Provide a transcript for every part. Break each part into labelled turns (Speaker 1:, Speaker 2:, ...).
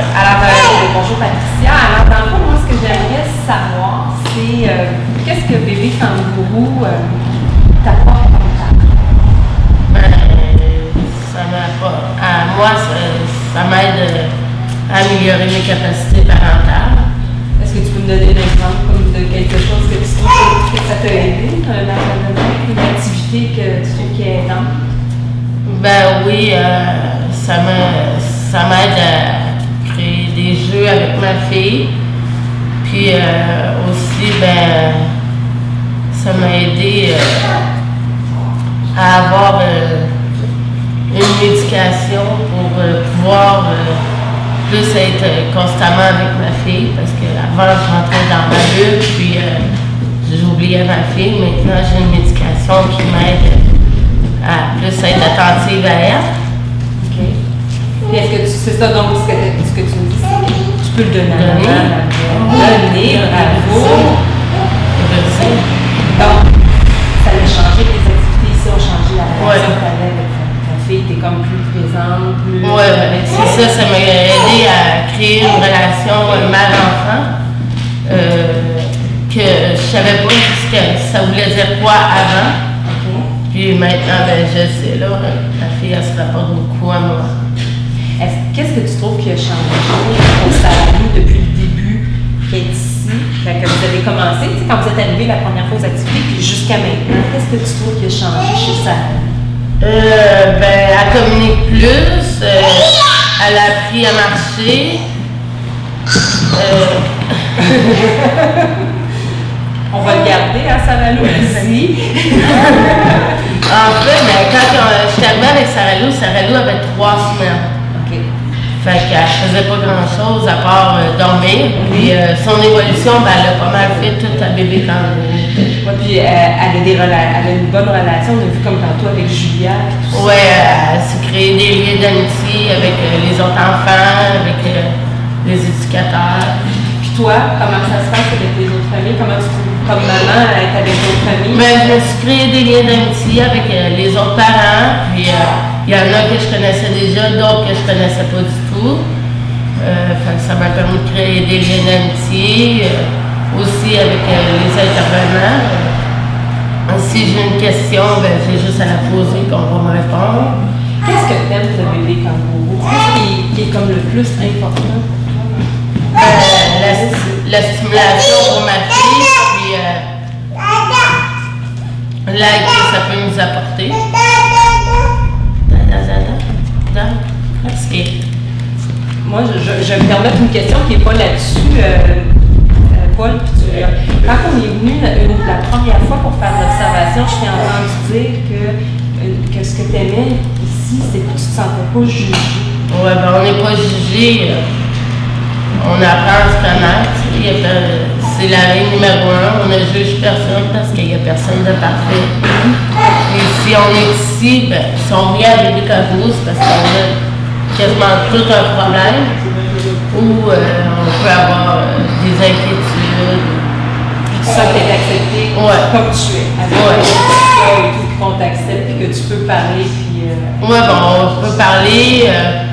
Speaker 1: Alors, euh, bonjour Patricia. Alors, dans le fond, moi, ce que j'aimerais savoir, c'est euh, qu'est-ce que bébé kangourou euh, t'apporte comme talent?
Speaker 2: Ben, ça m'apporte. À moi, ça, ça m'aide à améliorer mes capacités parentales.
Speaker 1: Est-ce que tu peux me donner un exemple comme de quelque chose que tu trouves que, ça t'a aidé dans une activité que tu trouves qui est aidante?
Speaker 2: Ben oui, euh, ça me- ça m'aide à des jeux avec ma fille. Puis euh, aussi, ben, ça m'a aidé euh, à avoir euh, une médication pour pouvoir plus être constamment avec ma fille. Parce qu'avant, je rentrais dans ma bulle, puis j'oubliais ma fille. Maintenant, j'ai une médication qui m'aide à plus être attentive à elle.
Speaker 1: OK. Puis est-ce que tu c'est ça donc ce que, ce que tu me dis, tu peux le donner à
Speaker 2: Donner.
Speaker 1: bravo. Donc, ça a changé tes activités ici, ont changé la relation que tu avais avec ta, fille, t'es comme plus présente, plus.
Speaker 2: Ouais, ouais, c'est ça, ça m'a aidé à créer une relation euh, mère-enfant euh, que je savais pas ce que ça voulait dire quoi avant. Puis maintenant, ben, je sais, là, la fille, elle se rapporte beaucoup à moi.
Speaker 1: Qui a changé au salarié depuis le début qu'elle est ici? Que vous avez commencé, tu sais, quand vous êtes arrivé la première fois aux activités, puis jusqu'à maintenant, qu'est-ce que tu trouves qui a changé chez Salarié?
Speaker 2: Euh, ben, elle communique plus, euh, elle a appris à marcher. Euh,
Speaker 1: On va le garder à Salalou aussi.
Speaker 2: en fait, ben, quand euh, je suis arrivée avec Sarah Lou, Sarah Lou avait trois semaines. Fait qu'elle faisait pas grand chose à part euh, dormir. Puis euh, son évolution, ben, elle a pas mal fait toute à bébé quand
Speaker 1: Ouais, puis euh, elle, a des elle a une bonne relation, on a vu comme tantôt avec Julia, ça.
Speaker 2: Ouais, elle s'est créé des liens d'amitié avec les autres enfants, avec les éducateurs.
Speaker 1: Puis toi, comment ça se passe avec les autres familles? Comment tu comme maman, être avec d'autres familles?
Speaker 2: Ben, je me suis créé des liens d'amitié avec les autres parents. Puis il y en a que je connaissais déjà, d'autres que je connaissais pas du tout. Euh, fait que ça m'a permis de créer des liens d'amitié. euh, aussi avec euh, les intervenants. Si j'ai une question, ben, j'ai juste à la poser et on va me répondre.
Speaker 1: Qu'est-ce que t'aimes de bébé kangourou? Qu'est-ce qui, est comme le plus important?
Speaker 2: Euh, la, la stimulation pour ma fille, puis euh, l'aide que ça peut nous apporter.
Speaker 1: Moi, je, je, je vais me permettre une question qui n'est pas là-dessus, euh, euh, Paul. Quand on est venu la, première fois pour faire l'observation, je t'ai entendu dire que, euh, que ce que tu aimais ici, c'est que tu ne te pas jugé.
Speaker 2: Ouais, ben on n'est pas jugé. on apprend à se connaître. C'est la règle numéro un. On ne juge personne parce qu'il n'y a personne de parfait. Et si on est ici, ben, si on vient à c'est parce qu'on a quasiment tout un problème ou euh, on peut avoir euh, des inquiétudes.
Speaker 1: Tu sens que tu es accepté
Speaker 2: Ouais.
Speaker 1: comme tu es, avec
Speaker 2: Ouais.
Speaker 1: histoire et tout, qu'on t'accepte, puis que tu peux parler, puis... euh,
Speaker 2: Ouais, bon, on peut parler, euh,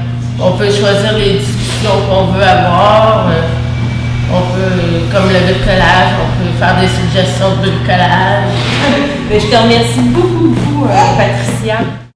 Speaker 2: on peut choisir les discussions qu'on veut avoir. on peut, comme le bricolage, on peut faire des suggestions de bricolage.
Speaker 1: Mais je te remercie beaucoup, beaucoup, Patricia.